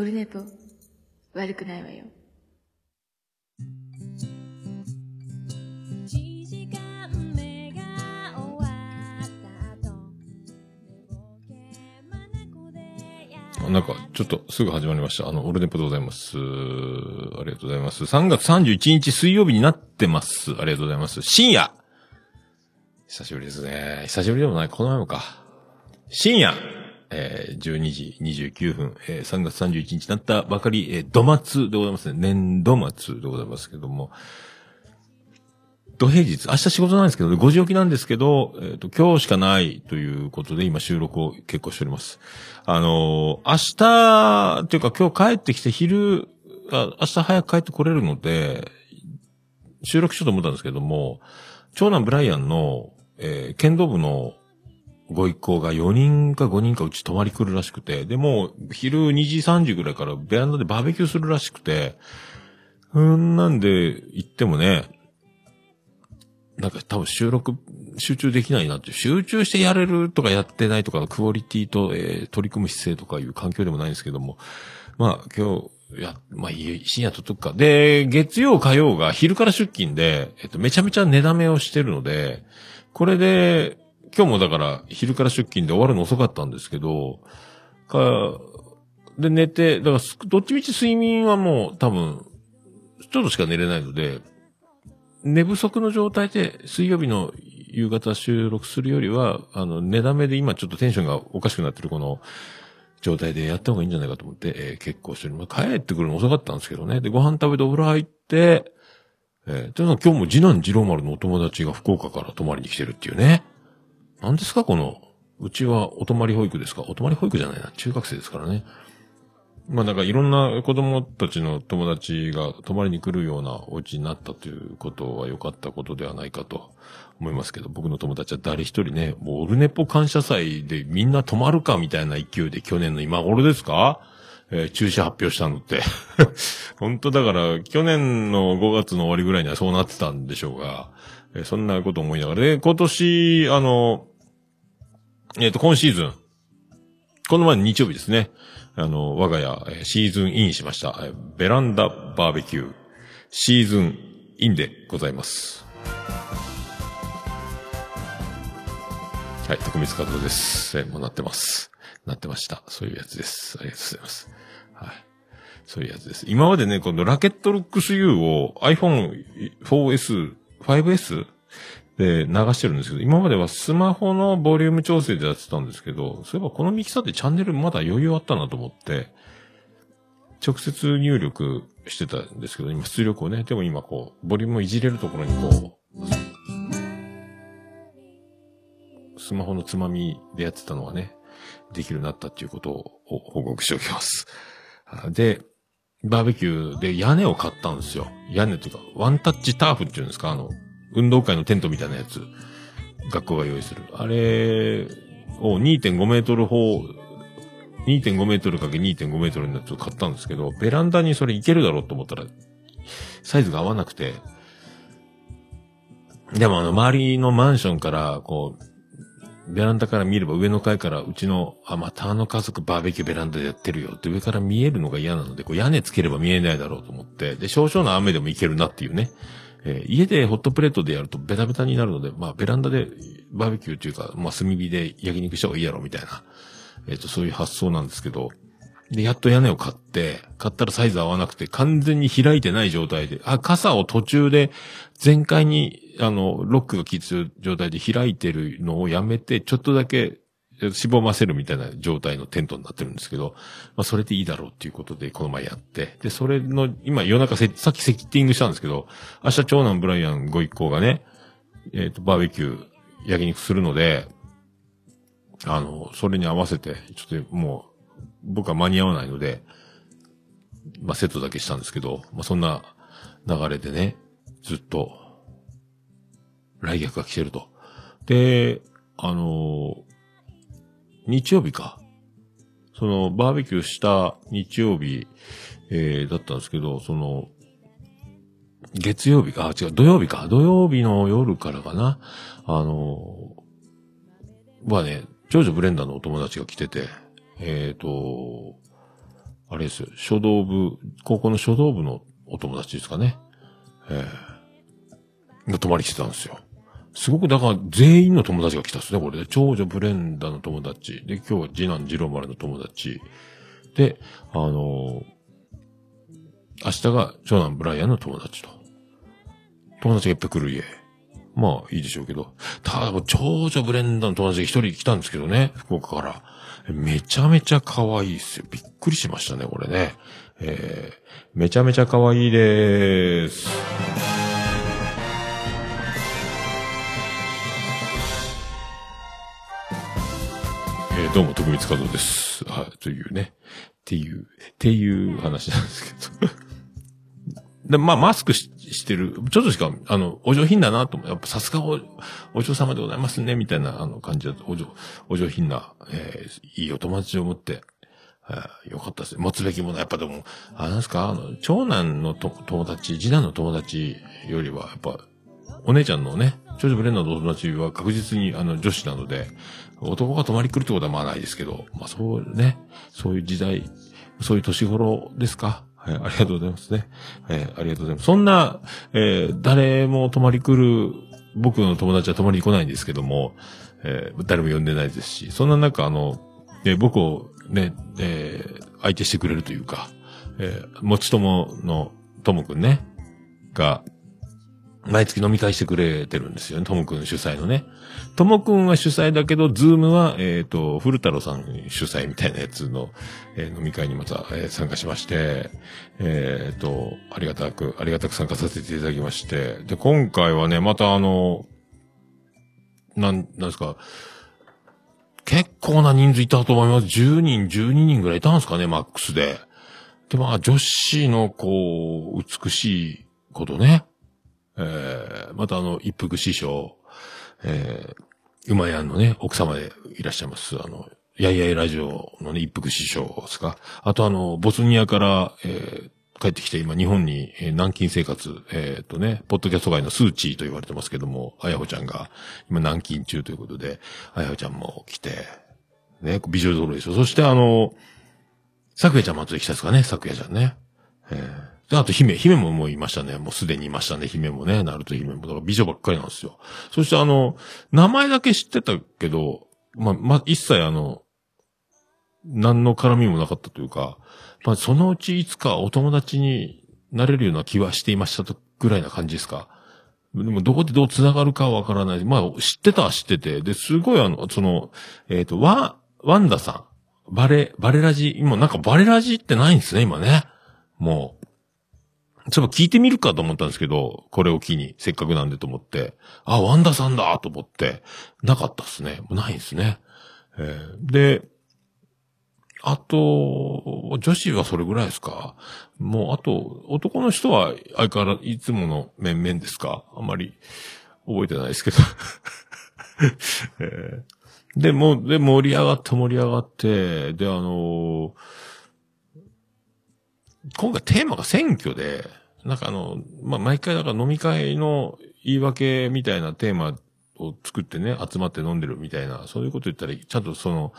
オルネポ、悪くないわよ。なんか、ちょっとすぐ始まりました。あの、オルネポでございます。ありがとうございます。3月31日水曜日になってます。ありがとうございます。深夜久しぶりですね。久しぶりでもない、この前もか。深夜えー、12時29分、えー、3月31日になったばかり、えー、土末でございますね。年度末でございますけども。土平日、明日仕事なんですけど、5時起きなんですけど、えっ、と、今日しかないということで、今収録を結構しております。あのー明日、っていうか今日帰ってきて昼、あ明日早く帰ってこれるので、収録しようと思ったんですけども、長男ブライアンの、えー剣道部のご一行が4人か5人かうち泊まり来るらしくて、で、も昼2時3時ぐらいからベランダでバーベキューするらしくて、うんなんで行ってもね、なんか多分収録、集中できないなって、集中してやれるとかやってないとかのクオリティと、えー取り組む姿勢とかいう環境でもないんですけども、まあ今日、や、まあいい深夜ととくか。で、月曜火曜が昼から出勤で、えっと、めちゃめちゃ寝だめをしてるので、これで、今日もだから昼から出勤で終わるの遅かったんですけど、か、で寝て、だからどっちみち睡眠はもう多分、ちょっとしか寝れないので、寝不足の状態で水曜日の夕方収録するよりは、あの、寝だめで今ちょっとテンションがおかしくなってるこの状態でやった方がいいんじゃないかと思って、えー結構してる。まあ、帰ってくるの遅かったんですけどね。で、ご飯食べてお風呂入って、えー、で、今日も次男次郎丸のお友達が福岡から泊まりに来てるっていうね。何ですかこの、うちはお泊まり保育ですか？お泊まり保育じゃないな。中学生ですからね。まあなんかいろんな子供たちの友達が泊まりに来るようなお家になったということは良かったことではないかと思いますけど、僕の友達は誰一人ね、もうオルネポ感謝祭でみんな泊まるかみたいな勢いで去年の今頃ですか？えー中止発表したのって。本当だから、去年の5月の終わりぐらいにはそうなってたんでしょうが、えーそんなこと思いながら、で、今年、あの、えっ、と、今シーズン、この前の日曜日ですね。あの、我が家、シーズンインしました。ベランダバーベキュー、シーズンインでございます。はい、徳光和夫です。えーもうなってます。なってました。そういうやつです。ありがとうございます。はい。そういうやつです。今までね、このラケットルックス U を iPhone4S、5S で流してるんですけど、今まではスマホのボリューム調整でやってたんですけど、そういえばこのミキサーってチャンネルまだ余裕あったなと思って、直接入力してたんですけど、今出力をね、でも今こう、ボリュームをいじれるところにこう、スマホのつまみでやってたのがね、できるようになったっていうことを報告しておきます。で、バーベキューで屋根を買ったんですよ。屋根っていうか、ワンタッチターフっていうんですかあの、運動会のテントみたいなやつ。学校が用意する。あれを2.5メートル方、2.5メートルかけ2.5メートルのやつを買ったんですけど、ベランダにそれいけるだろうと思ったら、サイズが合わなくて、でもあの、周りのマンションから、こう、ベランダから見れば上の階からうちの、あ、またあの家族バーベキューベランダでやってるよって上から見えるのが嫌なので、こう屋根つければ見えないだろうと思って、で、少々の雨でもいけるなっていうね。えー家でホットプレートでやるとベタベタになるので、まあベランダでバーベキューっていうか、まあ炭火で焼肉した方がいいやろみたいな、えっ、と、そういう発想なんですけど、で、やっと屋根を買って、買ったらサイズ合わなくて、完全に開いてない状態で、あ、傘を途中で、全開に、あの、ロックが効いてる状態で開いてるのをやめて、ちょっとだけ、しぼませるみたいな状態のテントになってるんですけど、まあ、それでいいだろうっていうことで、この前やって、で、それの、今夜中せ、さっきセッティングしたんですけど、明日長男ブライアンご一行がね、えっ、と、バーベキュー、焼肉するので、あの、それに合わせて、ちょっともう、僕は間に合わないので、まあ、セットだけしたんですけど、まあ、そんな流れでね、ずっと、来客が来てると。で、あの日曜日か。その、バーベキューした日曜日、えー、だったんですけど、その、月曜日か、あ、違う、土曜日か。土曜日の夜からかな。あのはね、長女ブレンダーのお友達が来てて、えっ、と、あれですよ、書道部、高校の書道部のお友達ですかね。ええが泊まり来てたんですよ。すごく、だから全員の友達が来たんですね、これで。長女ブレンダの友達。で、今日は次男次郎丸の友達。で、あのー明日が長男ブライアンの友達と。友達がいっぱい来る家。まあ、いいでしょうけど。ただ、長女ブレンダの友達が一人来たんですけどね、福岡から。めちゃめちゃ可愛いっすよ。びっくりしましたね、これね。えー、めちゃめちゃ可愛いでーす。どうも、徳光和夫です。はい、というね。っていう、っていう話なんですけど。で、まあ、マスクししてる。ちょっとしか、あの、お上品だなと思。やっぱさすがお、お嬢様でございますね、みたいな、あの、感じだと、お上、お上品な、えーいいお友達を持って、えーよかったですね。持つべきもの、やっぱでも、あ、なんですか、あの、長男の友達、次男の友達よりは、やっぱ、お姉ちゃんのね、長女ブレンダーの友達は確実に、あの、女子なので、男が泊まり来るってことはまあないですけど、まあそうね、そういう時代、そういう年頃ですか？はい、ありがとうございますね。はい、ありがとうございます。そんな、えー誰も泊まり来る、僕の友達は泊まりに来ないんですけども、えー誰も呼んでないですし、そんな中、あの、え僕をね、えー相手してくれるというか、えー、もちとものともくんね、が、毎月飲み会してくれてるんですよね。ともくん主催のね。ともくんは主催だけど、ズームは、えっ、と、古太郎さん主催みたいなやつの、えー飲み会にまた、えー参加しまして、えっ、と、ありがたく、ありがたく参加させていただきまして。で、今回はね、またあの、なん、なんですか、結構な人数いたと思います。10人、12人ぐらいいたんですかね、マックスで。で、まあ、女子の、こう、美しいことね。えー、またあの、一服師匠、えー、馬やんのね、奥様でいらっしゃいます。あの、やいやいラジオのね、一服師匠ですか。あとあの、ボスニアから、えー帰ってきて今日本に、えー軟禁生活、えーっとね、ポッドキャスト界のスーチーと言われてますけども、あやほちゃんが今軟禁中ということで、あやほちゃんも来て、ね、美女揃いですよ。そしてあの、咲夜ちゃんも後で来たですかね、咲夜ちゃんね。えーで、あと姫、姫ももういましたね。もうすでにいましたね、姫もね、ナルト姫も。だから美女ばっかりなんですよ。そしてあの、名前だけ知ってたけど、ま、ま、一切あの、何の絡みもなかったというか、まあ、そのうちいつかお友達になれるような気はしていましたと、ぐらいな感じですか。でも、どこでどう繋がるかはわからない。まあ、知ってたは知ってて、で、すごいあの、その、えっ、と、ワ、ワンダさん。バレ、バレラジ、今なんかバレラジってないんですね、今ね。もう。ちょっと聞いてみるかと思ったんですけど、これを機に、せっかくなんでと思って、あ、ワンダさんだと思って、なかったっすね。もうないですね。えーで、あと、女子はそれぐらいですか？もう、あと、男の人は相変わらずいつもの面々ですか？あまり覚えてないですけど。えーで、もう、で、盛り上がって盛り上がって、で、あの今回テーマが選挙で、なんかあの、まあ、毎回だから飲み会の言い訳みたいなテーマを作ってね、集まって飲んでるみたいな、そういうこと言ったら、ちゃんとその、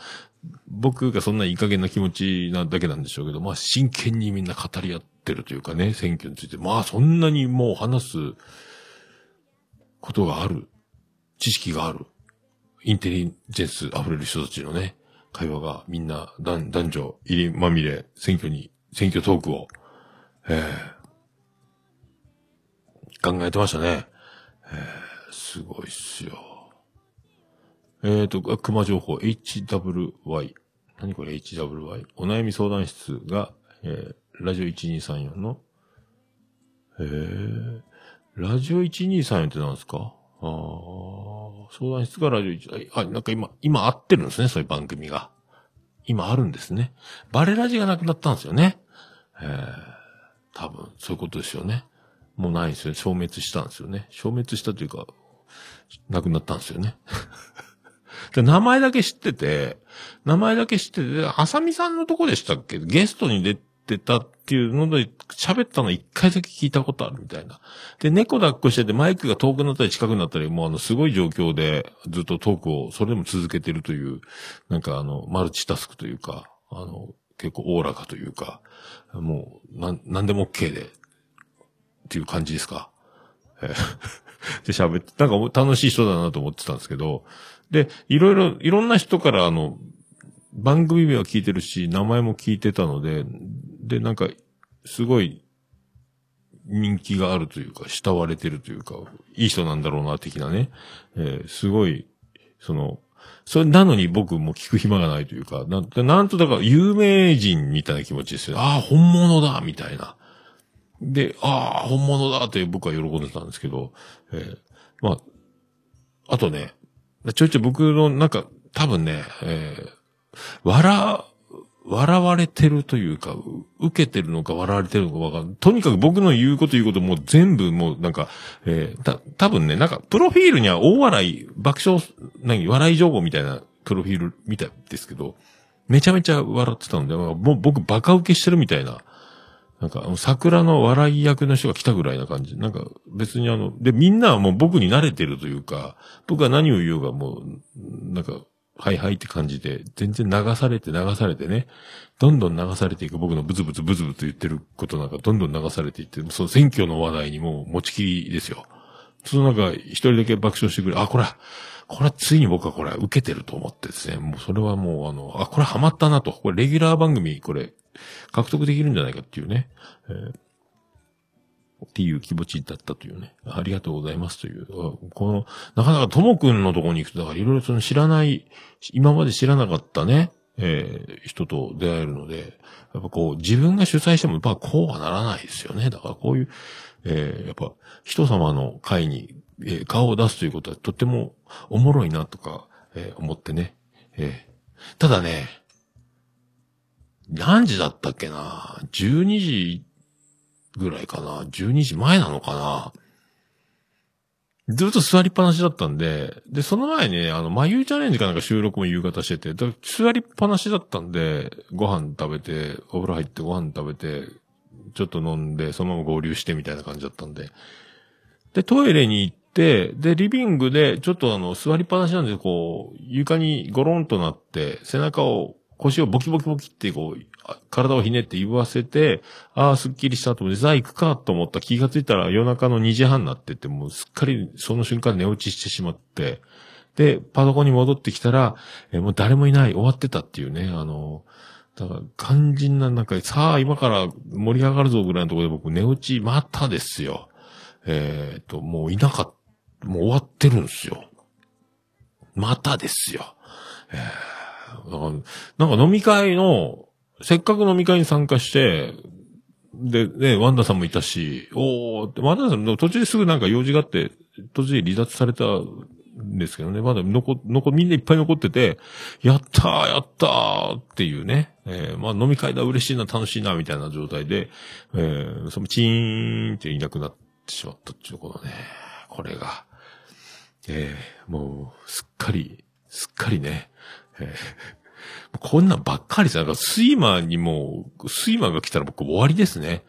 僕がそんないい加減な気持ちなだけなんでしょうけど、まあ真剣にみんな語り合ってるというかね、選挙について、まあそんなにもう話すことがある、知識がある、インテリジェンス溢れる人たちのね、会話がみんな男男女入りまみれ、選挙に、選挙トークを、ええ考えてましたね。ええすごいっすよ。えっ、と、熊情報、HWY。何これ？HWY? お悩み相談室が、えー、ラジオ1234の、えー、ラジオ1234って何ですか？あー相談室がラジオ1、あ、なんか今、今合ってるんですね、そういう番組が。今あるんですね。バレラジがなくなったんですよね。えー、多分、そういうことですよね。もうないんですよね。消滅したんですよね。消滅したというか、なくなったんですよね。で名前だけ知ってて、名前だけ知ってて、あさみさんのとこでしたっけ？ゲストに出てたっていうので、喋ったの一回だけ聞いたことあるみたいな。で、猫抱っこしててマイクが遠くなったり近くなったり、もうあの、すごい状況でずっとトークを、それでも続けてるという、なんかあの、マルチタスクというか、あの、結構おおらかというか、もう、なん、なんでも OK で、っていう感じですか？えー で、喋って、なんか楽しい人だなと思ってたんですけど、で、いろいろ、いろんな人からあの、番組名は聞いてるし、名前も聞いてたので、で、なんか、すごい、人気があるというか、慕われてるというか、いい人なんだろうな、的なね。えーすごい、その、それなのに僕も聞く暇がないというか、なんなんとだから有名人みたいな気持ちですよ。ああ、本物だみたいな。で、ああ、本物だって僕は喜んでたんですけど、えーまあ、あとね、ちょいちょい僕のなんか、多分ね、えー笑、笑われてるというか、受けてるのか笑われてるのかわかんない。とにかく僕の言うこと言うことも全部もうなんか、えーた、多分ね、なんか、プロフィールには大笑い、爆笑、何、笑い情報みたいなプロフィールみたいですけど、めちゃめちゃ笑ってたので、もう僕バカ受けしてるみたいな、なんか、桜の笑い役の人が来たぐらいな感じ。なんか、別にあの、で、みんなはもう僕に慣れてるというか、僕は何を言おうがもう、なんか、はいはいって感じで、全然流されて流されてね、どんどん流されていく僕のブツブツブツブツ言ってることなんかどんどん流されていって、その選挙の話題にもう持ちきりですよ。その中、一人だけ爆笑してくれ、あ、これ、これついに僕はこれは受けてると思ってですね、もうそれはもうあの、あ、これハマったなと、これレギュラー番組、これ、獲得できるんじゃないかっていうね、えーっていう気持ちだったというね。ありがとうございますという。この、なかなかともくんのとこに行くと、だからいろいろその知らない、今まで知らなかったね、えー人と出会えるので、やっぱこう、自分が主催しても、やっぱこうはならないですよね。だからこういう、えーやっぱ、人様の会に、えー顔を出すということはとってもおもろいなとか、えー思ってね。えーただね、何時だったっけな ?12 時ぐらいかな ?12 時前なのかなずっと座りっぱなしだったんで、で、その前にね、あの、まゆいチャレンジかなんか収録も夕方してて、だ座りっぱなしだったんで、ご飯食べて、お風呂入ってご飯食べて、ちょっと飲んで、そのまま合流してみたいな感じだったんで。で、トイレに行って、で、リビングで、ちょっとあの、座りっぱなしなんで、こう、床にゴロンとなって、背中を、腰をボキボキボキって、こう、体をひねって言わせて、ああ、すっきりしたと思って、さあ行くかと思った気がついたら夜中の2時半になってて、もうすっかりその瞬間寝落ちしてしまって、で、パソコンに戻ってきたら、えもう誰もいない、終わってたっていうね、あの、だから、肝心な、なんか、さあ、今から盛り上がるぞぐらいのところで僕、寝落ち、またですよ。えっ、と、もういなかった、もう終わってるんですよ。またですよ。えーなんか飲み会の、せっかく飲み会に参加して、で、ね、ワンダさんもいたし、おーって、ワンダさんの途中ですぐなんか用事があって、途中で離脱されたんですけどね、まだ残、残、みんないっぱい残ってて、やったー、やったーっていうね、えーまあ飲み会だ、嬉しいな、楽しいな、みたいな状態で、えーそのチーンっていなくなってしまったっていうことね、これが、えーもう、すっかり、すっかりね、えーこんなんばっかりさ、なんかスイマーにもう、スイマーが来たら僕終わりですね。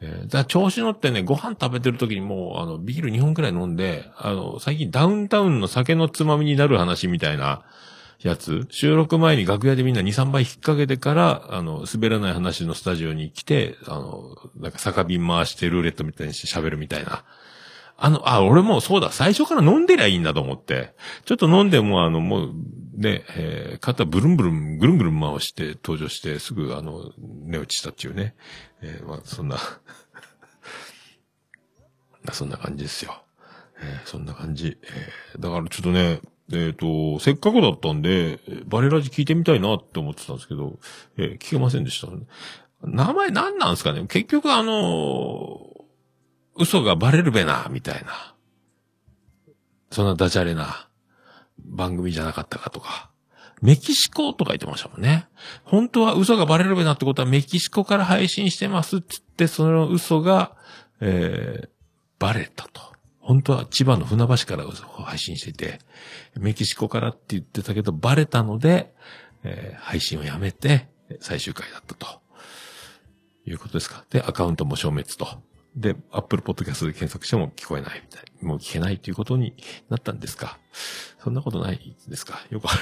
えーだから調子乗ってね、ご飯食べてる時にもう、あの、ビール2本くらい飲んで、あの、最近ダウンタウンの酒のつまみになる話みたいなやつ、収録前に楽屋でみんな2、3杯引っ掛けてから、あの、滑らない話のスタジオに来て、あの、なんか酒瓶回してルーレットみたいにして喋るみたいな。あの、あ、俺もそうだ、最初から飲んでりゃいいんだと思って。ちょっと飲んでも、あの、もう、ね、えー肩ブルンブルン、ぐるんぐるん回して登場して、すぐ、あの、寝落ちしたっていうね。えーまあ、そんな、そんな感じですよ。えーそんな感じ。えーだからちょっとね、えっ、と、せっかくだったんで、バレラジ聞いてみたいなって思ってたんですけど、えー聞けませんでした、名前何なんですかね？結局あのー嘘がバレるべな、みたいな。そんなダジャレな番組じゃなかったかとか。メキシコとか言ってましたもんね。本当は嘘がバレるべなってことはメキシコから配信してますって言って、その嘘が、えー、バレたと。本当は千葉の船橋から嘘を配信してて、メキシコからって言ってたけど、バレたので、えー配信をやめて、最終回だったと。いうことですか。で、アカウントも消滅と。で、アップルポッドキャストで検索しても聞こえないみたい。もう聞けないということになったんですか？そんなことないですか？よくある。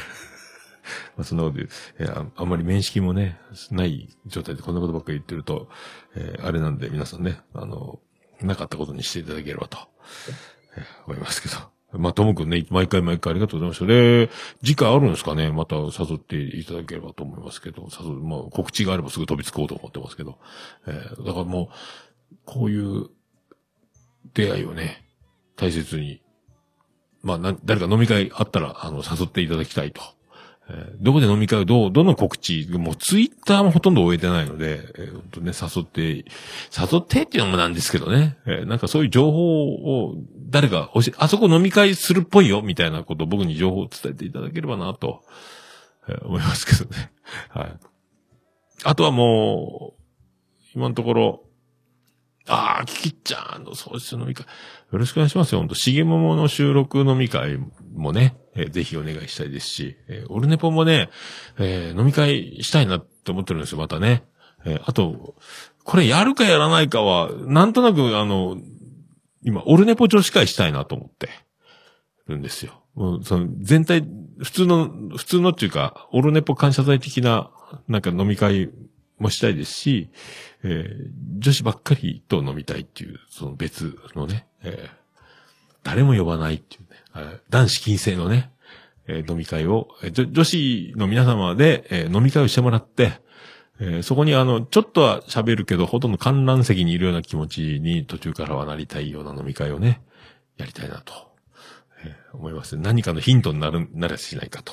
まあそんなこと言う、えーあんまり面識もね、ない状態でこんなことばっかり言ってると、えーあれなんで皆さんね、あの、なかったことにしていただければと、えー思いますけど。まあ、ともくんね、毎回毎回ありがとうございました。で、次回あるんですかね？また誘っていただければと思いますけど、誘う、まあ、告知があればすぐ飛びつこうと思ってますけど。えーだからもう、こういう出会いをね、大切に、まあ、な、誰か飲み会あったら、あの、誘っていただきたいと。えーどこで飲み会をどう、どの告知、もうツイッターもほとんど終えてないので、えーほんとね、誘って、誘ってっていうのもなんですけどね、えーなんかそういう情報を誰か教え、あそこ飲み会するっぽいよ、みたいなことを僕に情報を伝えていただければなと、えー思いますけどね。はい。あとはもう、今のところ、ああ、キキちゃんの喪失飲み会。よろしくお願いしますよ。ほんと、しげももの収録飲み会もね、えーぜひお願いしたいですし、えーオルネポもね、えー飲み会したいなって思ってるんですよ、またね。えーあと、これやるかやらないかは、なんとなく、あの、今、オルネポ女子会したいなと思ってるんですよ。もう、その、全体、普通の、普通のっていうか、オルネポ感謝祭的な、なんか飲み会もしたいですし、えー女子ばっかりと飲みたいっていう、その別のね、えー誰も呼ばないっていうね、男子禁制のね、えー飲み会を、えー女女子の皆様で、えー飲み会をしてもらって、えーそこにあの、ちょっとは喋るけど、ほとんど観覧席にいるような気持ちに途中からはなりたいような飲み会をね、やりたいなと、えー思います。何かのヒントになる、ならしないかと。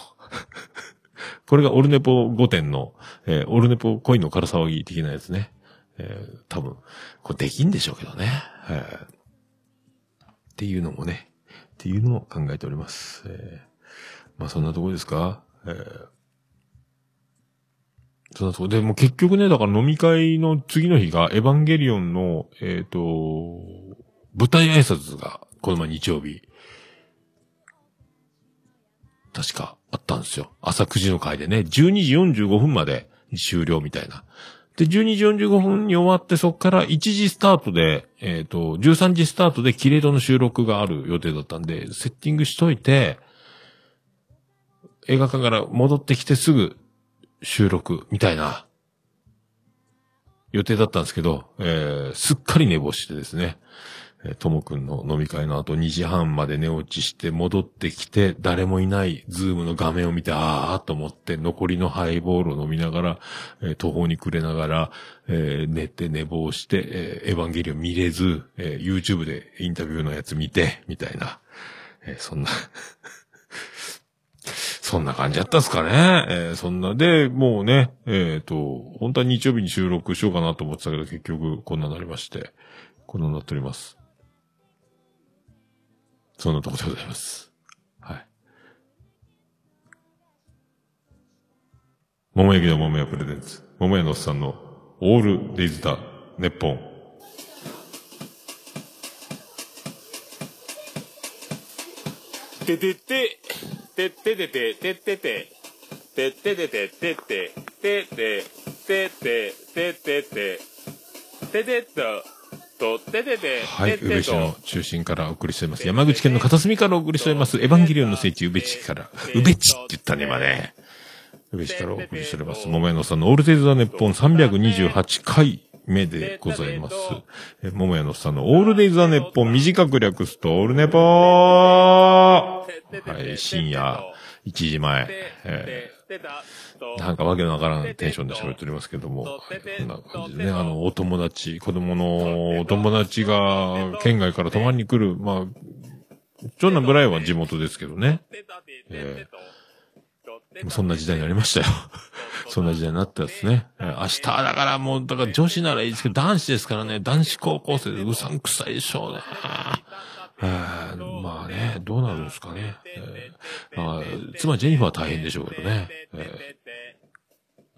これがオルネポ5点の、えーオルネポ恋の空騒ぎ的なやつね。えー多分、これできんでしょうけどね。えーっていうのもね、っていうのも考えております。えーまあそんなとこですか？えーそんなとこで、も結局ね、だから飲み会の次の日がエヴァンゲリオンの、えっ、と、舞台挨拶が、この前日曜日、確かあったんですよ。朝9時の回でね、12時45分まで終了みたいな。で、12時45分に終わって、そこから1時スタートで、えっ、と、13時スタートでキレイドの収録がある予定だったんで、セッティングしといて、映画館から戻ってきてすぐ収録みたいな予定だったんですけど、えー、すっかり寝坊してですね、えともくんの飲み会の後2時半まで寝落ちして戻ってきて、誰もいないズームの画面を見て、あーと思って残りのハイボールを飲みながら、えー途方に暮れながら、えー寝て寝坊して、えーエヴァンゲリオン見れず、えー YouTube でインタビューのやつ見て、みたいな、えーそんな、そんな感じだったっすかね。えーそんな、で、もうね、えっ、と、本当は日曜日に収録しようかなと思ってたけど、結局こんなになりまして、こんなになっております。そんなところでございます。はい。桃焼きの桃屋プレゼンツ。桃屋のおっさんのオールデイズだ、ネッポン。ててて、てっててて、てってて、てっててて、てって、てて、てて、ててて、ててっと、と、ててて、はい、宇部市の中心からお送りしております。山口県の片隅からお送りしております。エヴァンゲリオンの聖地、宇部市から。宇部市って言ったね、今ね。宇部市からお送りしております。桃屋のさんのオールデイズ・ザ・ネッポン328回目でございます。え桃屋のさんのオールデイズ・ザ・ネッポン短く略すとオールネポーはい、深夜1時前。えーなんかわけのわからんテンションで喋っておりますけども、こんな感じでね、あの、お友達、子供のお友達が県外から泊まりに来る、まあ、長男ぐらいは地元ですけどね。えそんな時代になりましたよ。そんな時代になったですね。えー明日だからもう、だから女子ならいいですけど、男子ですからね、男子高校生でうさんくさいでしょうね。えーまあね、どうなるんですかね。えーまあ、妻ジェニファーは大変でしょうけどね。えー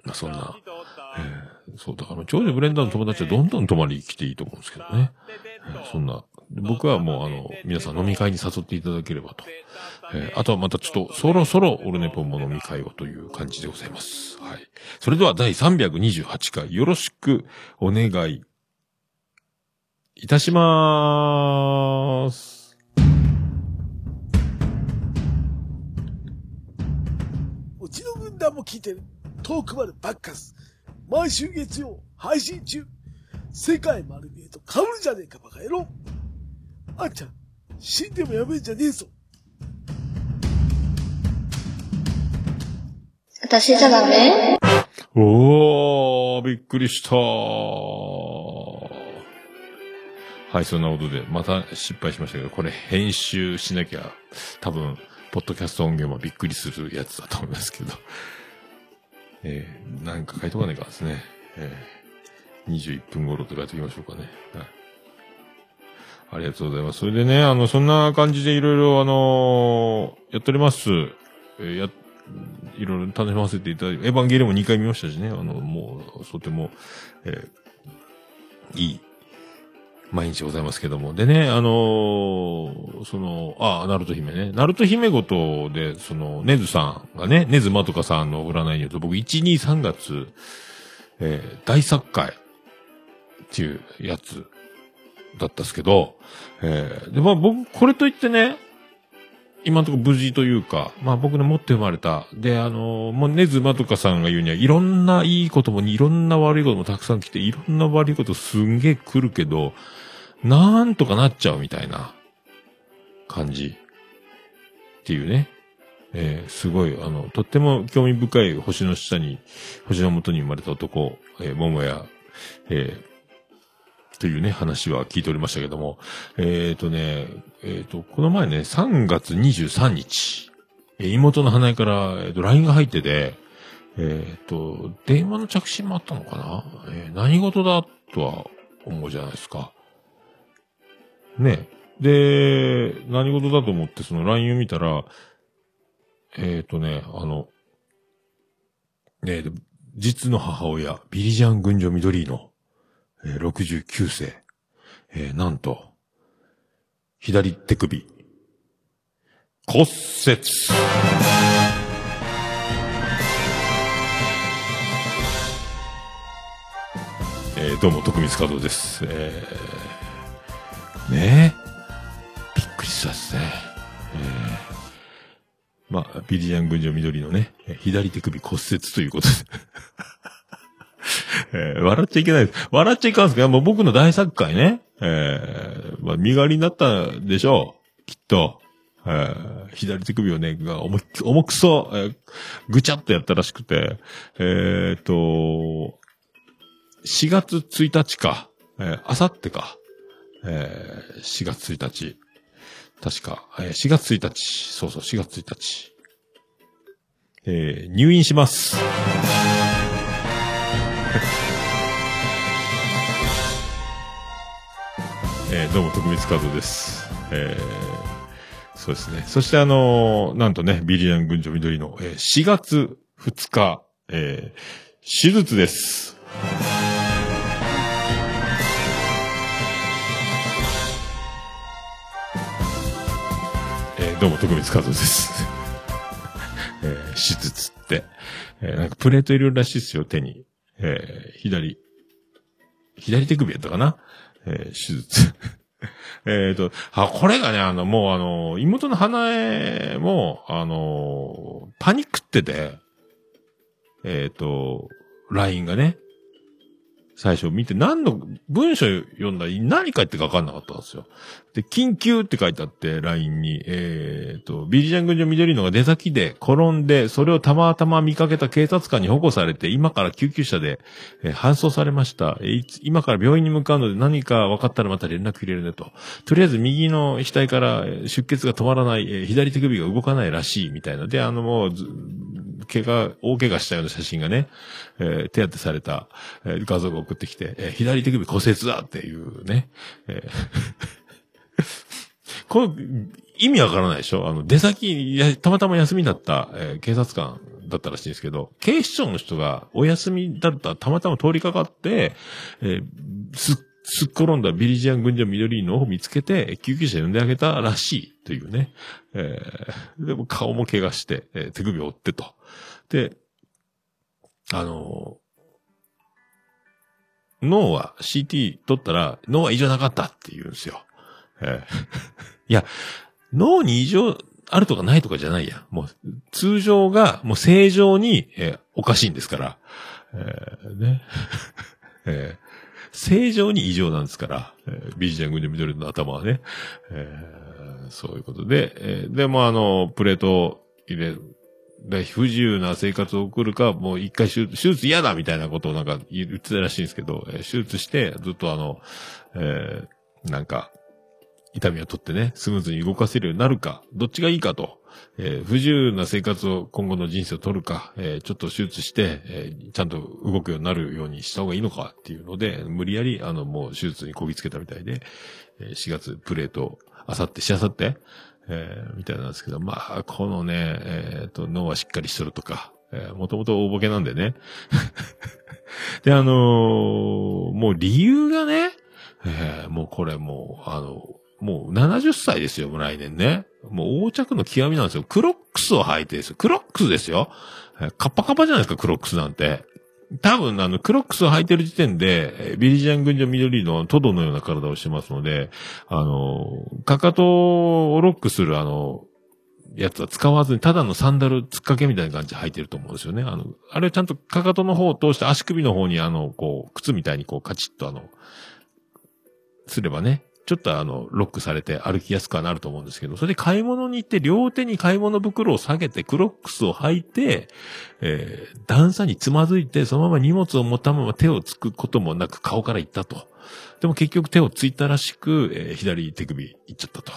まあそんな、えーそう、だから、長女ブレンダーの友達はどんどん泊まりに来ていいと思うんですけどね。えーそんな、僕はもうあの、皆さん飲み会に誘っていただければと。えーあとはまたちょっと、そろそろオルネポンも飲み会をという感じでございます。はい。それでは第328回よろしくお願いいたしまーす。うちの軍団も聞いてる。トークバルバッカス。毎週月曜、配信中。世界丸見えと被るじゃねえか、バカ野郎。あんちゃん、死んでもやめんじゃねえぞ。私じゃダメ？おー、びっくりしたはい、そんなことで、また失敗しましたけど、これ編集しなきゃ、多分、ポッドキャスト音源もびっくりするやつだと思いますけど。えー、なんか書いとかないかんですね。えー、21分頃と書いておきましょうかね。はい。ありがとうございます。それでね、あの、そんな感じでいろいろ、あのーやっております。えーや、いろいろ楽しませていただいて、エヴァンゲリオンも2回見ましたしね、あの、もう、とても、えーいい、毎日ございますけども。でね、あのーその、あ、ナルト姫ね。ナルト姫ごとで、その、ネズさんがね、ネズマトカさんの占いによると、僕、1、2、3月、えー大作会っていうやつだったっすけど、えーで、まあ僕、これといってね、今のとこ無事というか、まあ僕の持って生まれた。で、あのーもうネズマとかさんが言うには、いろんないいことも、いろんな悪いこともたくさん来て、いろんな悪いことすんげえ来るけど、なんとかなっちゃうみたいな感じ。っていうね。えーすごい、あの、とっても興味深い星の下に、星の元に生まれた男、えー桃屋、えーというね、話は聞いておりましたけども、えっ、とね、えっ、と、この前ね、3月23日、えー妹の花江から、えーと、LINE が入ってて、えっ、と、電話の着信もあったのかな、え何事だとは思うじゃないですか。ね。で、何事だと思ってその LINE を見たら、えっ、とね、あの、ね、実の母親、ビリジャン群女緑の、えー69世、えーなんと、左手首、骨折。えーどうも、徳光加藤です。えーねえ。びっくりしたっすね。えーまあ、ビリジャン群女緑のね、左手首骨折ということで。えー笑っちゃいけないです。笑っちゃいかんすけど、もう僕の大作会ね。えーまあ、身代わりになったでしょう。きっと。えー左手首をね、が重い重くそ、えーぐちゃっとやったらしくて、えっ、と、4月1日か、えー、あさってか、えー4月1日。確か、えー4月1日。そうそう、4月1日。えー入院します。えーどうも、徳光加藤です。えーそうですね。そしてあのーなんとね、ビリヤン群女緑の、えー4月2日、えー手術です。どうも、徳光加藤です。えー手術って、えーなんかプレート入れるらしいですよ、手に。えー左、左手首やったかな？えー手術。えっと、あ、これがね、あの、もうあの、妹の花江も、あの、パニックってて、えっ、と、LINE がね、最初見て何の文章読んだら何書いてか分かんなかったんですよ。で、緊急って書いてあって、LINE に、えっ、と、ビリジャン軍女緑のが出先で転んで、それをたまたま見かけた警察官に保護されて、今から救急車で、えー搬送されました、えー今から病院に向かうので何か分かったらまた連絡入れるねと。とりあえず右の額から出血が止まらない、えー左手首が動かないらしいみたいな。で、あのもう、怪我、大怪我したような写真がね、えー手当てされた、えー画像が送ってきて、えー左手首骨折だっていうね。えー この、意味わからないでしょ？あの、出先、やたまたま休みだった、えー警察官だったらしいんですけど、警視庁の人がお休みだった、たまたま通りかかって、えーすっ、すっ転んだビリジアン軍女緑のを見つけて、救急車呼んであげたらしいというね。えーでも顔も怪我して、えー手首を折ってと。で、あの脳は CT 取ったら脳は異常なかったって言うんですよ。えー いや、脳に異常あるとかないとかじゃないや。もう、通常が、もう正常に、えーおかしいんですから。えーね。えー正常に異常なんですから、えー、ビジャン軍の緑の頭はね。えーそういうことで、えーでもあの、プレート入れる。不自由な生活を送るか、もう一回手術手術嫌だみたいなことをなんか言ってたらしいんですけど、えー手術して、ずっとあの、えーなんか、痛みを取ってね、スムーズに動かせるようになるか、どっちがいいかと、えー不自由な生活を今後の人生を取るか、えーちょっと手術して、えーちゃんと動くようになるようにした方がいいのかっていうので、無理やり、あの、もう手術にこぎつけたみたいで、え4月プレート、あさって、しあさって、えーみたいなんですけど、まあ、このね、えっ、と、脳はしっかりしとるとか、えーもともと大ボケなんでね。で、あのーもう理由がね、えーもうこれもう、あの、もう70歳ですよ、来年ね。もう横着の極みなんですよ。クロックスを履いてですよ。クロックスですよ。カッパカッパじゃないですか、クロックスなんて。多分、あの、クロックスを履いてる時点で、ビリジャン軍女緑のトドのような体をしてますので、あの、かかとをロックするあの、やつは使わずに、ただのサンダル突っ掛けみたいな感じで履いてると思うんですよね。あの、あれをちゃんとかかとの方を通して足首の方にあの、こう、靴みたいにこう、カチッとあの、すればね、ちょっとあの、ロックされて歩きやすくはなると思うんですけど、それで買い物に行って両手に買い物袋を下げてクロックスを履いて、えー段差につまずいて、そのまま荷物を持ったまま手をつくこともなく顔から行ったと。でも結局手をついたらしく、えー左手首行っちゃったと。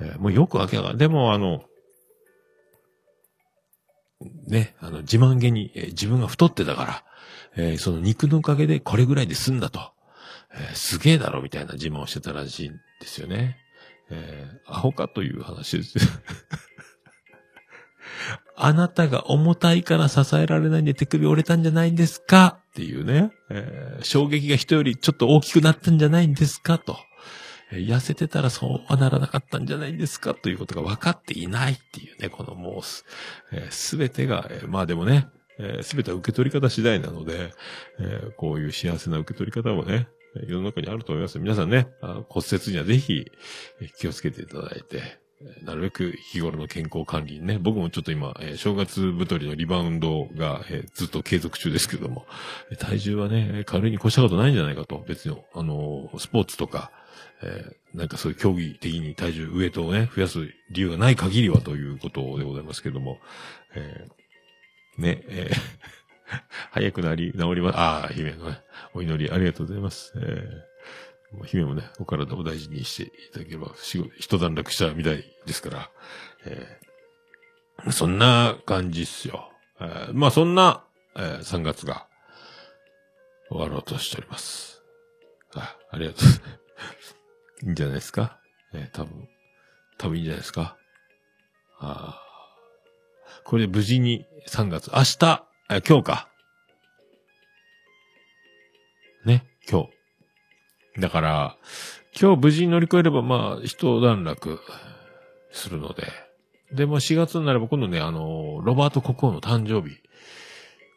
えーもうよくわけわかんない。でもあの、ね、あの、自慢げに、えー自分が太ってたから、えーその肉のおかげでこれぐらいで済んだと。えーすげえだろみたいな自慢をしてたらしいんですよね。えーアホかという話です。あなたが重たいから支えられないんで手首折れたんじゃないんですかっていうね、えー衝撃が人よりちょっと大きくなったんじゃないんですかと。え痩せてたらそうはならなかったんじゃないんですかということが分かっていないっていうね、このもうす、えーべてが、えーまあでもね、すべては受け取り方次第なので、えーこういう幸せな受け取り方もね、世の中にあると思います。皆さんね、あ骨折にはぜひ気をつけていただいて、なるべく日頃の健康管理にね、僕もちょっと今、正月太りのリバウンドが、ずっと継続中ですけども、体重はね、軽いに越したことないんじゃないかと、別に、あのスポーツとか、えなんかそういう競技的に体重、ウエイトをね、増やす理由がない限りはということでございますけども、えね、え 早くなり、治ります、ああ、姫のね、お祈りありがとうございます。えーも姫もね、お体を大事にしていただければ、仕事、一段落したみたいですから、えーそんな感じっすよ。えーまあそんな、えー3月が終わろうとしております。あありがとう。いいんじゃないですか？えー多分、多分いいんじゃないですか？ああ。これで無事に3月、明日、え今日か。ね、今日。だから、今日無事に乗り越えれば、まあ、一段落するので。で、も4月になれば今度ね、あの、ロバート国王の誕生日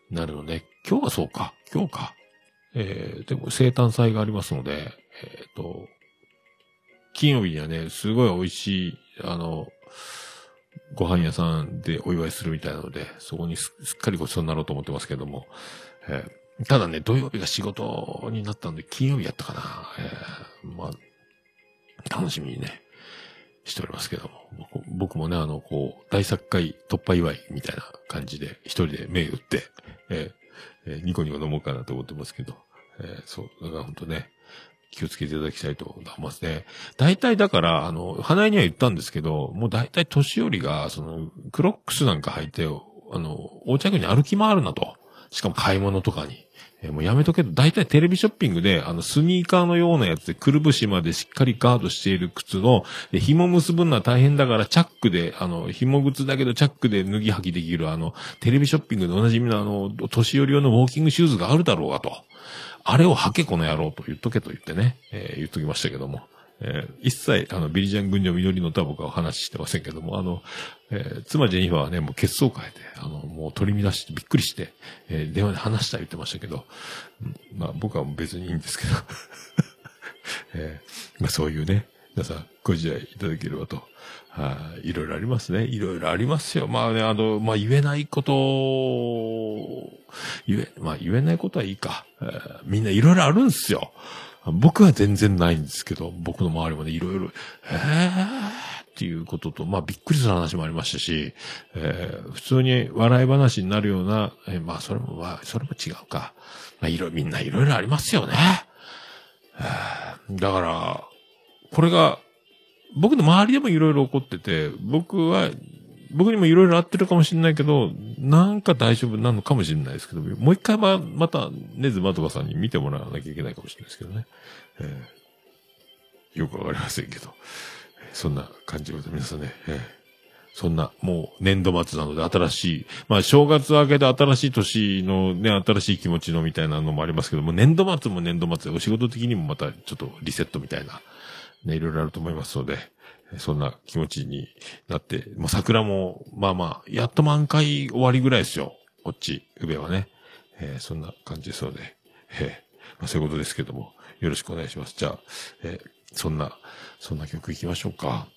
になるので、今日はそうか、今日か。えー、でも生誕祭がありますので、えっ、と、金曜日にはね、すごい美味しい、あの、ご飯屋さんでお祝いするみたいなので、そこにすっかりごちそうになろうと思ってますけども、えーただね、土曜日が仕事になったんで、金曜日やったかな。えーまあ、楽しみにね、しておりますけども。僕僕もね、あの、こう、大作会突破祝いみたいな感じで、一人で目打って、えーえーニコニコ飲もうかなと思ってますけど、えーそう、だから本当ね、気をつけていただきたいと思いますね。大体だから、あの、花江には言ったんですけど、もう大体年寄りが、その、クロックスなんか履いて、あの、横着に歩き回るなと。しかも買い物とかに。えーもうやめとけと、大体テレビショッピングで、あの、スニーカーのようなやつで、くるぶしまでしっかりガードしている靴の、で紐結ぶのは大変だから、チャックで、あの、紐靴だけどチャックで脱ぎ履きできる、あの、テレビショッピングでおなじみのあの、年寄り用のウォーキングシューズがあるだろうがと。あれを履けこの野郎と言っとけと言ってね、えー言っときましたけども。えー一切、あの、ビリジャン軍女緑のとは僕はお話ししてませんけども、あの、えー妻ジェニファーはね、もう血相変えて、あの、もう取り乱してびっくりして、えー電話で話した言ってましたけど、まあ僕は別にいいんですけど、えーまあそういうね、皆さん、ご自愛いただければと。はい、いろいろありますね。いろいろありますよ。まあね、あの、まあ言えないこと、言え、まあ言えないことはいいか。えーみんないろいろあるんですよ。僕は全然ないんですけど、僕の周りもね、いろいろ、えーっていうことと、まあびっくりする話もありましたし、えー普通に笑い話になるような、えーまあそれも、まあそれも違うか。まあいろ、みんないろいろありますよね。えだから、これが、僕の周りでもいろいろ起こってて、僕は、僕にもいろいろあってるかもしれないけど、なんか大丈夫なのかもしれないですけど、もう一回ま、また、ネズマトバさんに見てもらわなきゃいけないかもしれないですけどね。えーよくわかりませんけど。そんな感じでございます。皆さんね。えーそんな、もう年度末なので新しい、まあ正月明けで新しい年のね、新しい気持ちのみたいなのもありますけども、年度末も年度末でお仕事的にもまたちょっとリセットみたいな、ね、いろいろあると思いますので、そんな気持ちになって、もう桜も、まあまあ、やっと満開終わりぐらいですよ。こっち、宇部はね。えーそんな感じですので、えーまあ、そういうことですけども、よろしくお願いします。じゃあ、えーそんな、そんな曲行きましょうか。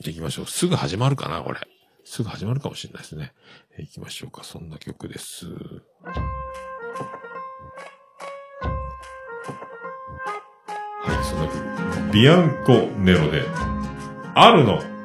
じゃ行きましょう。すぐ始まるかな、これ。すぐ始まるかもしれないですね。えー行きましょうか。そんな曲です。ビアンコネロで、あるの。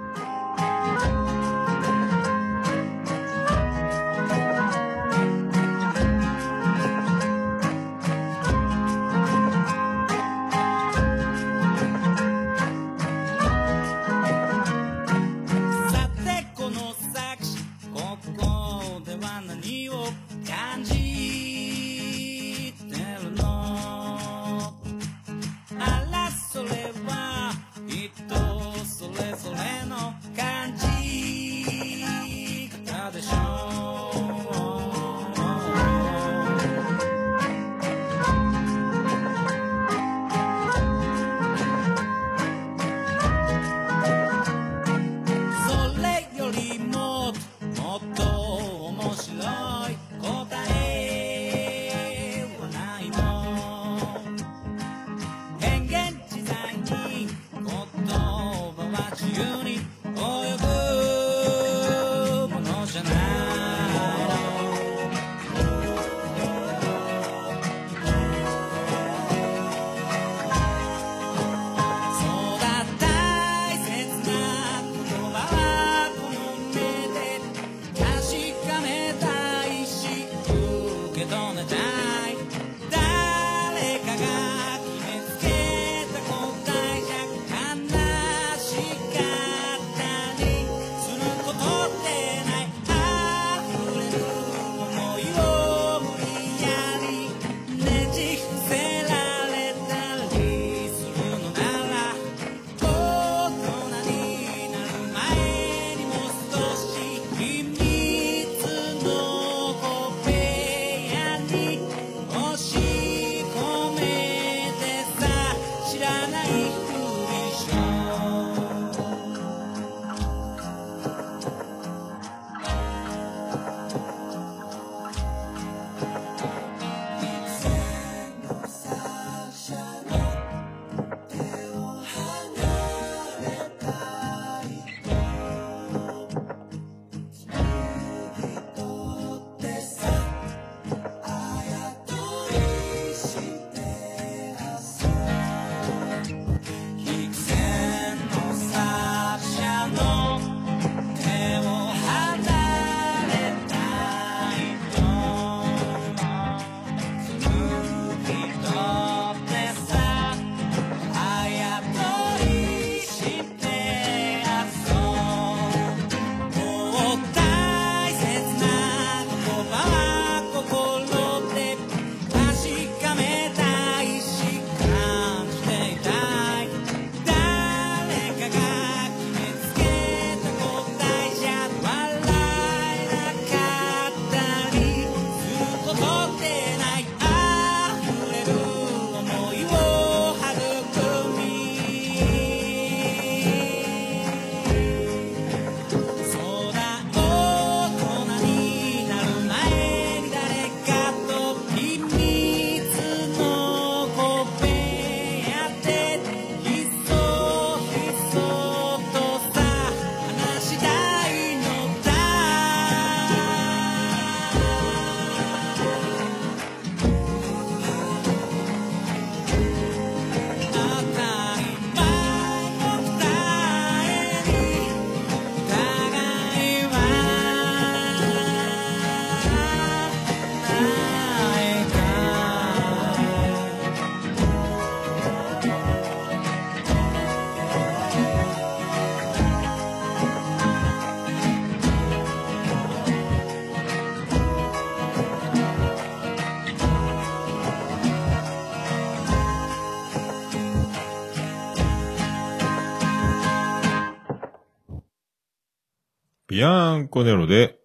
コネロで、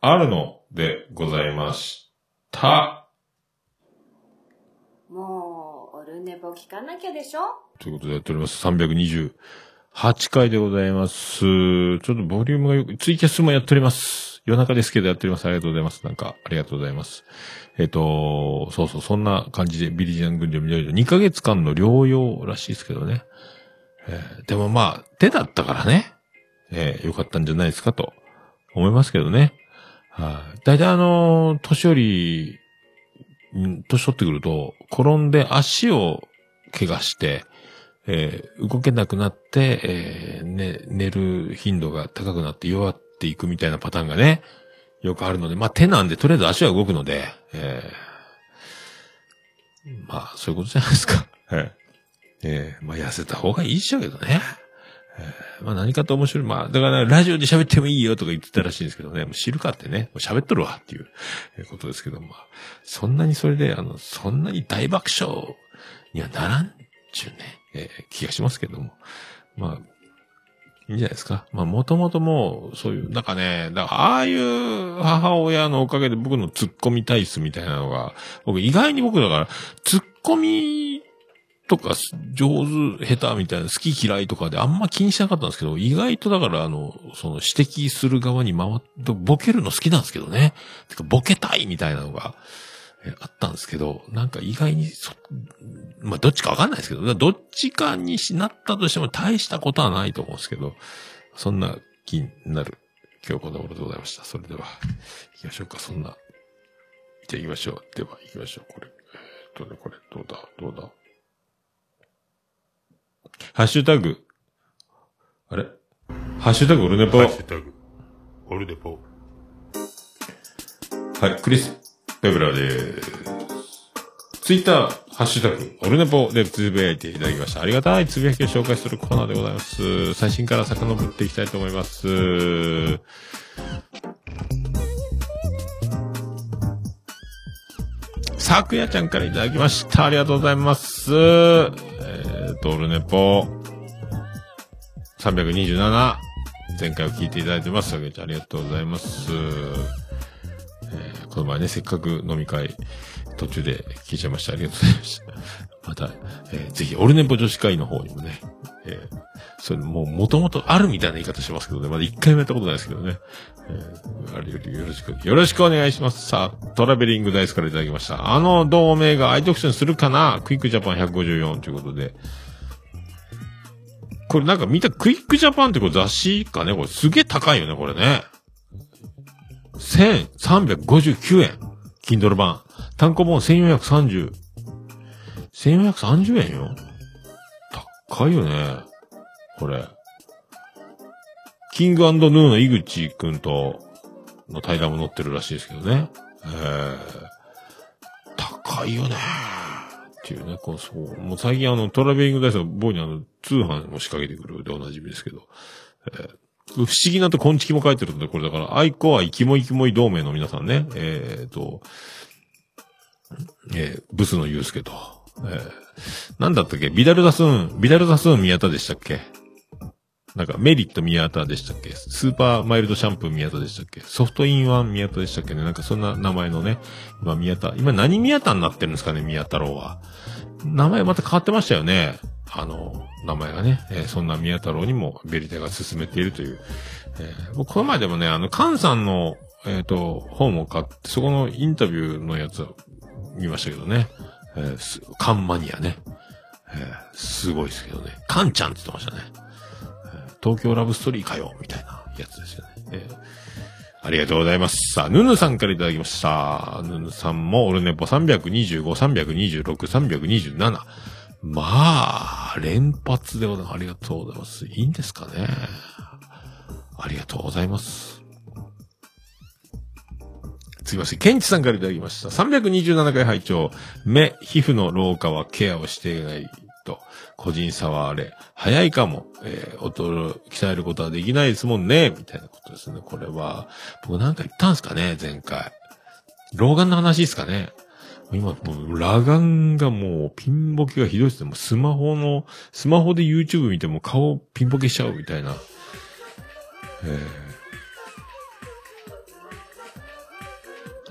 あるのでございました。もう、オルネポ聞かなきゃでしょ？ということでやっております。328回でございます。ちょっとボリュームがよく、ツイキャスもやっております。夜中ですけどやっております。ありがとうございます。なんか、ありがとうございます。えっ、と、そうそう、そんな感じでビリジアン軍場見られる2ヶ月間の療養らしいですけどね。えーでもまあ、手だったからね。えーよかったんじゃないですかと思いますけどね。はい。大体あの年寄り、年取ってくると、転んで足を怪我して、えー動けなくなって、えーね、寝る頻度が高くなって弱っていくみたいなパターンがね、よくあるので、まあ手なんでとりあえず足は動くので、えーまあそういうことじゃないですか。はい。えーまあ痩せた方がいいっしょうけどね。まあ何かと面白い。まあ、だから、ラジオで喋ってもいいよとか言ってたらしいんですけどね、もう知るかってね、もう喋っとるわっていうことですけど、まあ、そんなにそれで、あの、そんなに大爆笑にはならんちゅうね、えー気がしますけども。まあ、いいんじゃないですか。まあ、もともともう、そういう、なんかね、だから、ああいう母親のおかげで僕の突っ込み体質みたいなのが、僕意外に僕だから、突っ込みとか上手、下手みたいな好き嫌いとかであんま気にしなかったんですけど、意外とだからあの、その指摘する側に回って、ボケるの好きなんですけどね。てか、ボケたいみたいなのが、えあったんですけど、なんか意外にそ、まあ、どっちかわかんないですけど、どっちかにしなったとしても大したことはないと思うんですけど、そんな気になる今日この頃でございました。それでは、行きましょうか、そんな。じゃあ行きましょう。では行きましょう。これ、えっとね、これ、どうだ、どうだ？ハッシュタグ。あれ？ハッシュタグオルネポ。ハッシュタグ、オルデポ。はい、クリス・ペブラです。ツイッター、ハッシュタグ、オルネポでつぶやいていただきました。ありがたいつぶやきを紹介するコーナーでございます。最新から遡っていきたいと思います。さくやちゃんからいただきました。ありがとうございます。えーと、オルネポ、327、前回を聞いていただいてます。ありがとうございます。えーこの前ね、せっかく飲み会、途中で聞いちゃいました。ありがとうございました。また、えーぜひ、オルネポ女子会の方にもね、えーそれもう元々あるみたいな言い方しますけどね、まだ一回もやったことないですけどね。えーあれよりよろしく、よろしくお願いします。さあ、トラベリングダイスからいただきました。あの同盟が愛読書にするかな？クイックジャパン154ということで。これなんか見た、クイックジャパンってこれ雑誌かね？これすげえ高いよね、これね。1359円。Kindle 版。単行本1430。1430円よ。高いよね。これ。キングヌーの井口くんとの対談も載ってるらしいですけどね。えー、高いよね。っていうね、こう、そう。もう最近あの、トラベリングダイスの棒にあの、通販も仕掛けてくるでおなじみですけど。えー不思議なと昆虫も書いてるんで、これだから、愛子は生きも生きもい同盟の皆さんね、えー、と、えー、ブスのユうスケと、えー、なんだったっけ？ビダルダスーン、ビダルダスーン宮田でしたっけ？なんか、メリット宮田でしたっけ？スーパーマイルドシャンプー宮田でしたっけ？ソフトインワン宮田でしたっけね？なんかそんな名前のね、今宮田、今何宮田になってるんですかね？宮太郎は。名前また変わってましたよね。あの、名前がね、えーそんな宮太郎にもベリテが進めているという。えー僕、この前でもね、あの、カンさんの、えっ、と、本を買って、そこのインタビューのやつを見ましたけどね。えーカンマニアね。えーすごいですけどね。カンちゃんって言ってましたね。東京ラブストーリーかよ、みたいなやつですよね。えーありがとうございます。さあ、ヌヌさんからいただきました。ヌヌさんも、オルネポ325、326、327。まあ、連発でございます。ありがとうございます。いいんですかね。ありがとうございます。すいません。ケンチさんからいただきました。327回拝聴目、皮膚の老化はケアをしていないと、個人差はあれ、早いかも、えー、音、鍛えることはできないですもんね、みたいなことですね。これは、僕なんか言ったんすかね、前回。老眼の話ですかね。今、もう、裸眼がもう、ピンボケがひどいっすね。もうスマホの、スマホで YouTube 見ても顔ピンボケしちゃうみたいな。えー。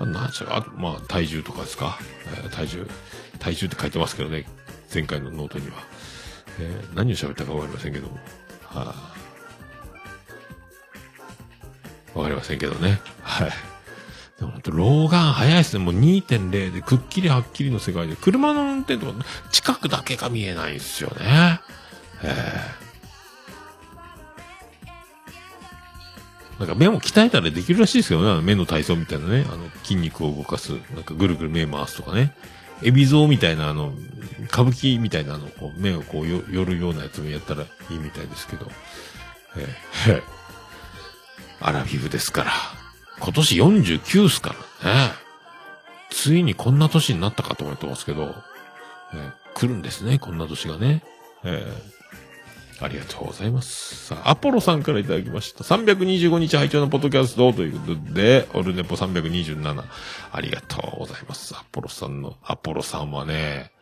なんちゃ、まあ、体重とかですか、えー、体重、体重って書いてますけどね。前回のノートには。えー何を喋ったかわかりませんけども。はい、わかりませんけどね。はい。でも本当老眼早いですね。もう2.0でくっきりはっきりの世界で、車の運転とか近くだけが見えないんですよね。えーなんか目も鍛えたらできるらしいですよね。目の体操みたいなね。あの筋肉を動かす。なんかぐるぐる目回すとかね。エビゾウみたいなあの、歌舞伎みたいなあの、こう目をこうよ寄るようなやつもやったらいいみたいですけど。えー、アラフィフですから。今年49っすからね。ついにこんな年になったかと思ってますけど、えー来るんですね、こんな年がね。えーありがとうございます。さあ、アポロさんからいただきました。325日拝聴のポッドキャストということで、オルネポ327。ありがとうございます。アポロさんの、アポロさんはね、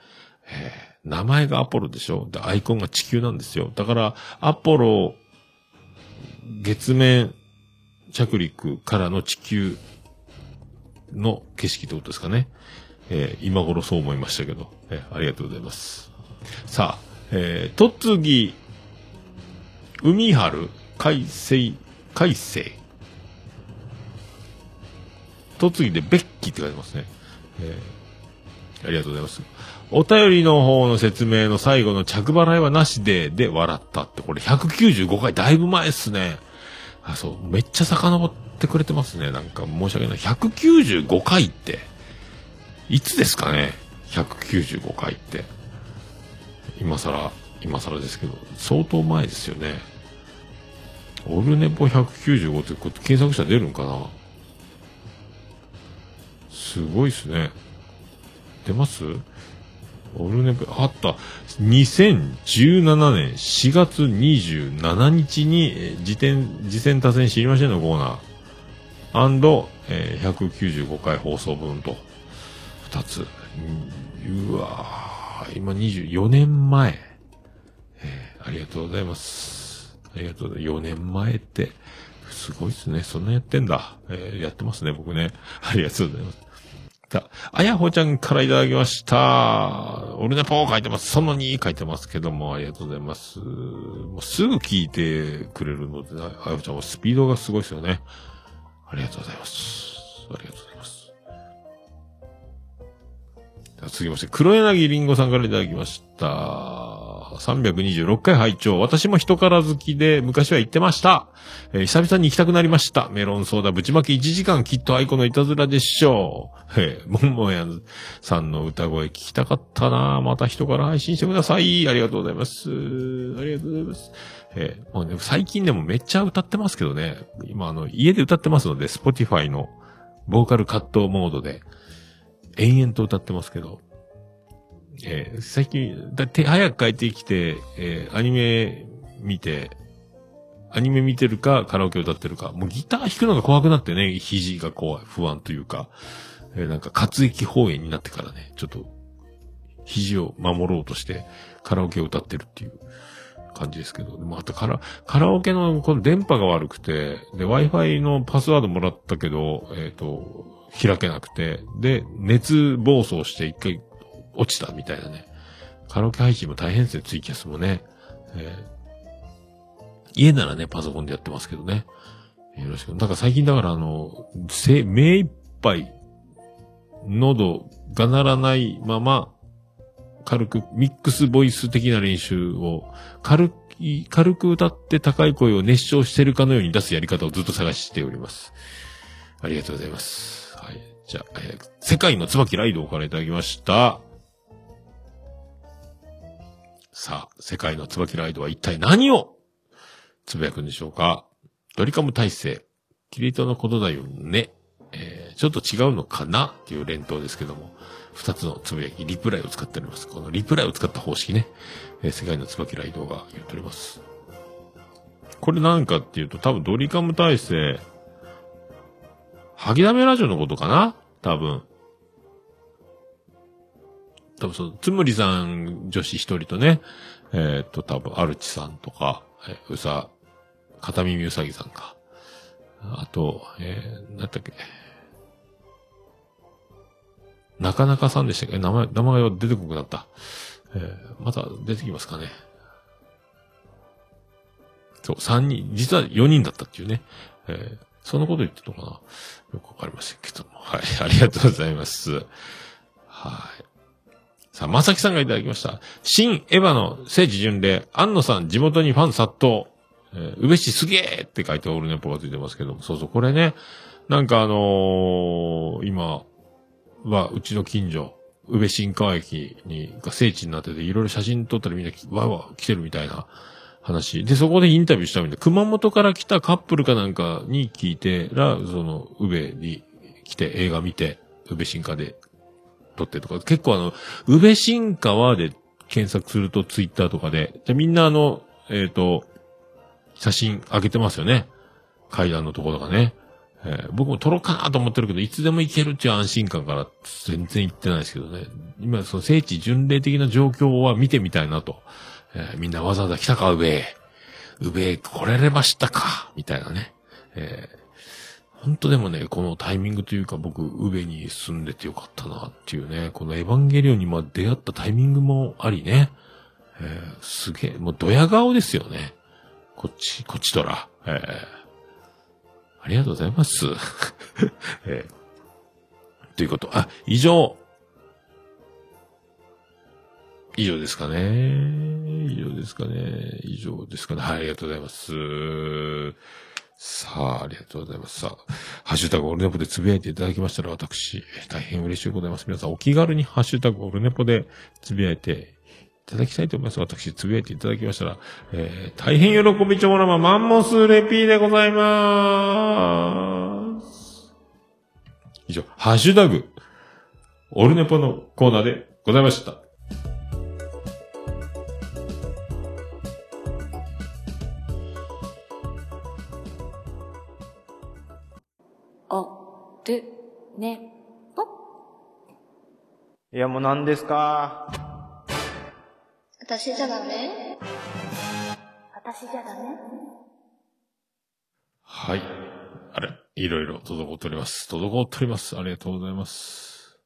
えー名前がアポロでしょ？で、アイコンが地球なんですよ。だから、アポロ、月面着陸からの地球の景色ってことですかね。えー今頃そう思いましたけど、えーありがとうございます。さあ、えー、とつぎ、海春、海星、海星。とつぎでベッキーって書いてますね。えーありがとうございます。お便りの方の説明の最後の着払いはなしで、で笑ったって、これ195回だいぶ前っすね。あ、そう、めっちゃ遡ってくれてますね。なんか申し訳ない。195回って、いつですかね ?195 回って。今更、今更ですけど、相当前ですよね。オルネポ195ってこれ検索したら出るんかな？すごいっすね。出ます？オルネポ、あった。2017年4月27日に、えー、時点、次戦多戦知りませんの？コーナー。アンド、えー195回放送分と、二つ。うわー今24年前。えーありがとうございます。ありがとうございます。4年前って、すごいですね。そんなやってんだ。えーやってますね、僕ね。ありがとうございます。さあ、やほちゃんからいただきました。俺ね、ポー書いてます。その2書いてますけども、ありがとうございます。もうすぐ聞いてくれるので、あやほちゃんはスピードがすごいですよね。ありがとうございます。ありがとうございます。続きまして、黒柳りんごさんからいただきました。326回拝聴私もヒトカラ好きで昔は行ってました。えー久々に行きたくなりました。メロンソーダぶちまけ1時間きっとアイコのいたずらでしょう。えー、ももやんさんの歌声聞きたかったなまたヒトカラ配信してください。ありがとうございます。ありがとうございます。えーもうね、最近でもめっちゃ歌ってますけどね。今あの、家で歌ってますので、Spotify のボーカルカットモードで、延々と歌ってますけど、えー最近、だって早く帰ってきて、えーアニメ見て、アニメ見てるか、カラオケ歌ってるか、もうギター弾くのが怖くなってね、肘が怖い、不安というか、えーなんか活液放映になってからね、ちょっと、肘を守ろうとして、カラオケを歌ってるっていう。感じですけど、でもあとカラ、カラオケのこの電波が悪くて、で、Wi-Fi のパスワードもらったけど、えっ、と、開けなくて、で、熱暴走して一回落ちたみたいなね。カラオケ配信も大変ですね、ツイキャスもね。えー家ならね、パソコンでやってますけどね。よろしく。なんか最近だからあの、せ、目いっぱい、喉が鳴らないまま、軽く、ミックスボイス的な練習を、軽い、軽く歌って高い声を熱唱してるかのように出すやり方をずっと探しております。ありがとうございます。はい。じゃあ、えー世界の椿ライドからいただきました。さあ、世界の椿ライドは一体何を？つぶやくんでしょうか？ドリカム体制。キリトのことだよね。えー、ちょっと違うのかな？っていう連投ですけども、二つのつぶやき、リプライを使っております。このリプライを使った方式ね、えー世界の椿ライドが言っております。これなんかっていうと、多分ドリカム体制、ハギダメラジオのことかな？多分。多分その、つむりさん女子一人とね、えーっと、多分、アルチさんとか、えうさ、片耳うさぎさんか。あと、えー、なんだっけ。なかなかさんでしたっけ？名前、名前が出てこなくなった。えー、また出てきますかね。そう、3人、実は4人だったっていうね。えー、そのこと言ってるのかな？よくわかりませんけども。はい、ありがとうございます。はい。さあ、まさきさんがいただきました。新エヴァの聖地巡礼、安野さん地元にファン殺到。えー、宇部市すげえって書いてオールネポがついてますけども。そうそう、これね、なんかあのー今は、うちの近所、宇部新川駅に、が聖地になってて、いろいろ写真撮ったらみんなわわ来てるみたいな話。で、そこでインタビューしたみたいな。熊本から来たカップルかなんかに聞いてら、その、宇部に来て映画見て、宇部新川で撮ってとか、結構あの、宇部新川で検索するとツイッターとかで、じゃみんなあの、えっ、と、写真上げてますよね。階段のところとかね。えー僕も撮ろうかなと思ってるけど、いつでも行けるっていう安心感から全然行ってないですけどね。今、その聖地巡礼的な状況は見てみたいなと。えーみんなわざわざ来たか、宇部へ。宇部へ来られましたかみたいなね。え本当でもね、このタイミングというか僕、宇部に住んでてよかったなっていうね、このエヴァンゲリオンにま出会ったタイミングもありね。えーすげえ、もうドヤ顔ですよね。こっち、こっちとら。えーありがとうございます。えーということ。あ、以上。以上ですかね。以上ですかね。以上ですかね。はい、ありがとうございます。さあ、ありがとうございます。さあ、ハッシュタグオルネポでつぶやいていただきましたら、私、大変嬉しいございます。皆さん、お気軽にハッシュタグオルネポでつぶやいていただきたいと思います。私、つぶやいていただきましたら、えー、大変喜びちょもらまマンモスレピーでございまーす。以上、ハッシュタグ、オルネポのコーナーでございました。ね、ぽ。いや、もう何ですか？私じゃダメ？私じゃダメ？はい。あれ、いろいろ滞っております。滞っております。ありがとうございます。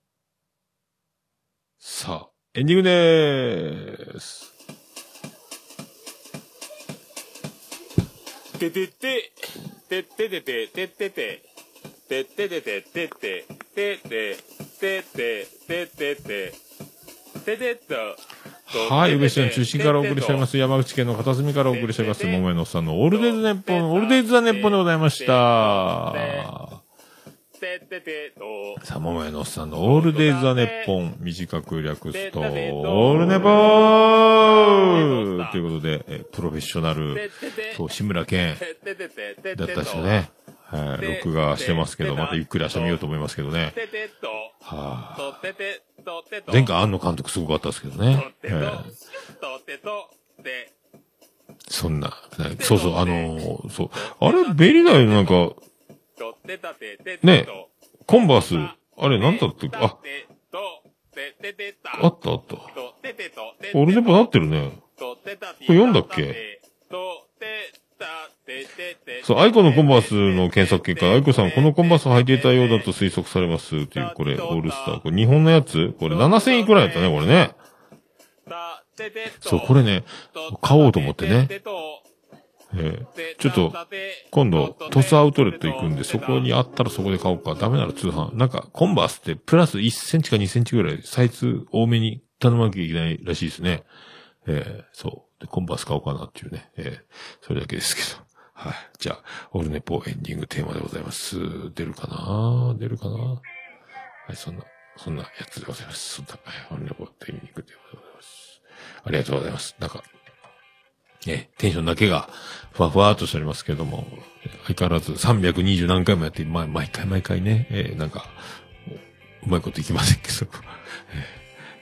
さあ、エンディングでーす。ててて、てっててて、てってて、てっててて、てって、てって、てって、てってて、ててっと。はい、宇部市の中心からお送りしております。山口県の片隅からお送りしております。桃江のおっさんのオールデイズネッポン、オールデイズザネッポンでございました。さあ、桃江のおっさんのオールデイズザネッポン、短く略すと、オールネポーということで、えプロフェッショナル、そう、志村けんだったですよね。はい、録画してますけど、またゆっくり明日見ようと思いますけどね。は。あ、前回安野監督すごかったですけどね。ええとってと、で、そんな、ねそうそう、あのーそう。あれ、ベリーダイのなんか、ねと。コンバース、あれ、なんだったっけ？あ。あったあった。とててと、てオルネポなってるね。これ読んだっけ？そう、アイコのコンバースの検索結果、アイコさん、このコンバースを履いていたようだと推測されます。っていう、これ、オールスター。これ、日本のやつこれ、7000円くらやったね、これね。そう、これね、買おうと思ってね。ええちょっと、今度、鳥栖アウトレット行くんで、そこにあったらそこで買おうか。ダメなら通販。なんか、コンバースって、プラス1センチか2センチぐらい、サイズ多めに頼まなきゃいけないらしいですね。ええそう。で、コンバース買おうかなっていうね。ええそれだけですけど。はい。じゃあ、オルネポエンディングテーマでございます。出るかな？出るかな？はい、そんな、そんなやつでございます。そんな、はいオルネポエンディングテーマでございます。ありがとうございます。なんか、ね、テンションだけが、ふわふわっとしておりますけども、相変わらず320何回もやって、ま、毎回毎回ね、えーなんか、うまいこといきませんけど、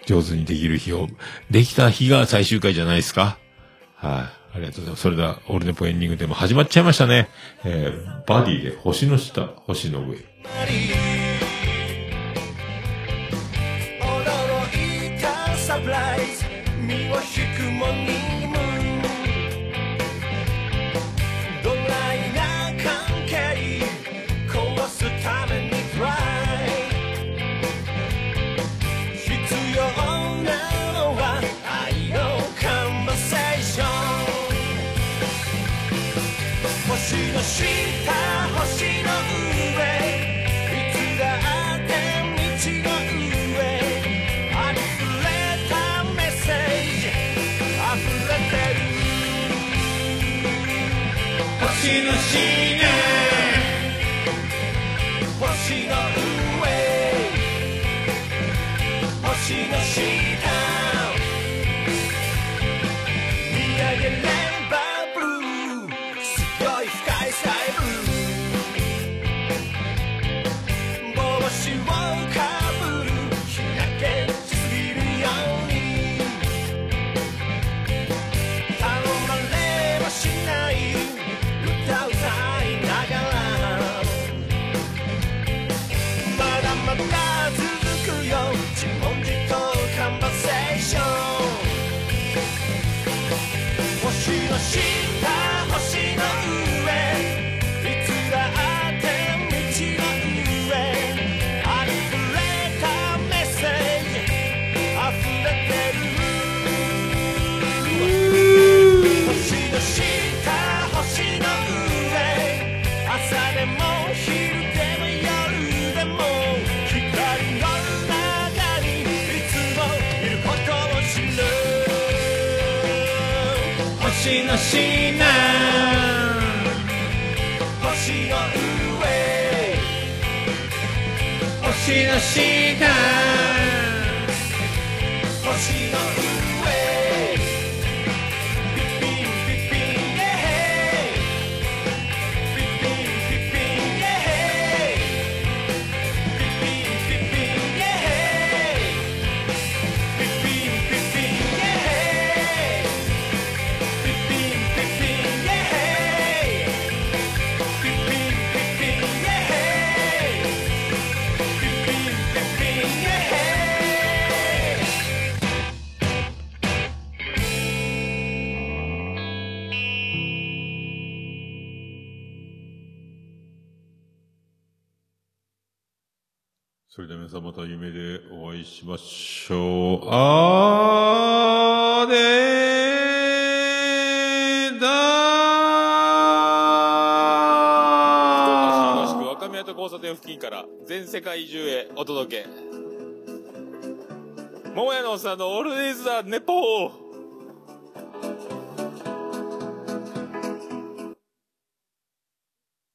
上手にできる日を、できた日が最終回じゃないですか？はい、あありがとうございます。それでは、オールネポエンディングでも始まっちゃいましたね。えーバディで星の下、星の上。驚いたサプライズ身を引くもの assim, assim. しましょう。あーだー若宮と交差点付近から全世界中へお届け。桃屋のおっさんのオールデイズ・ザ・ネポー